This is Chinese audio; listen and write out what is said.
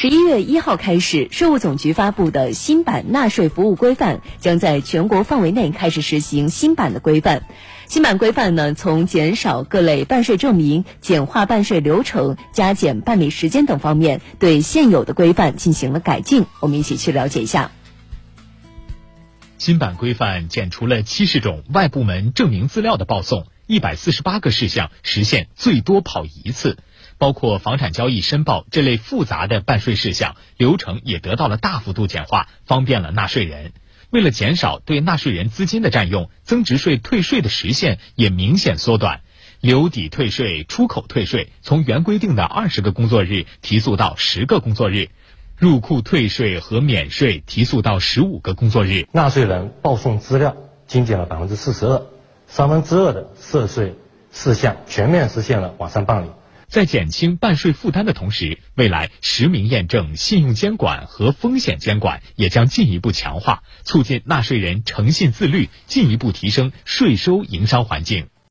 十一月一号开始，税务总局发布的新版纳税服务规范将在全国范围内开始实行新版的规范。新版规范呢，从减少各类办税证明、简化办税流程、加减办理时间等方面，对现有的规范进行了改进。我们一起去了解一下。新版规范减除了七十种外部门证明资料的报送，一百四十八个事项实现最多跑一次。包括房产交易申报这类复杂的办税事项，流程也得到了大幅度简化，方便了纳税人。为了减少对纳税人资金的占用，增值税退税的时限也明显缩短。留抵退税、出口退税从原规定的二十个工作日提速到十个工作日，入库退税和免税提速到十五个工作日。纳税人报送资料精简了百分之四十二，三分之二的涉税事项全面实现了网上办理。在减轻办税负担的同时，未来实名验证、信用监管和风险监管也将进一步强化，促进纳税人诚信自律，进一步提升税收营商环境。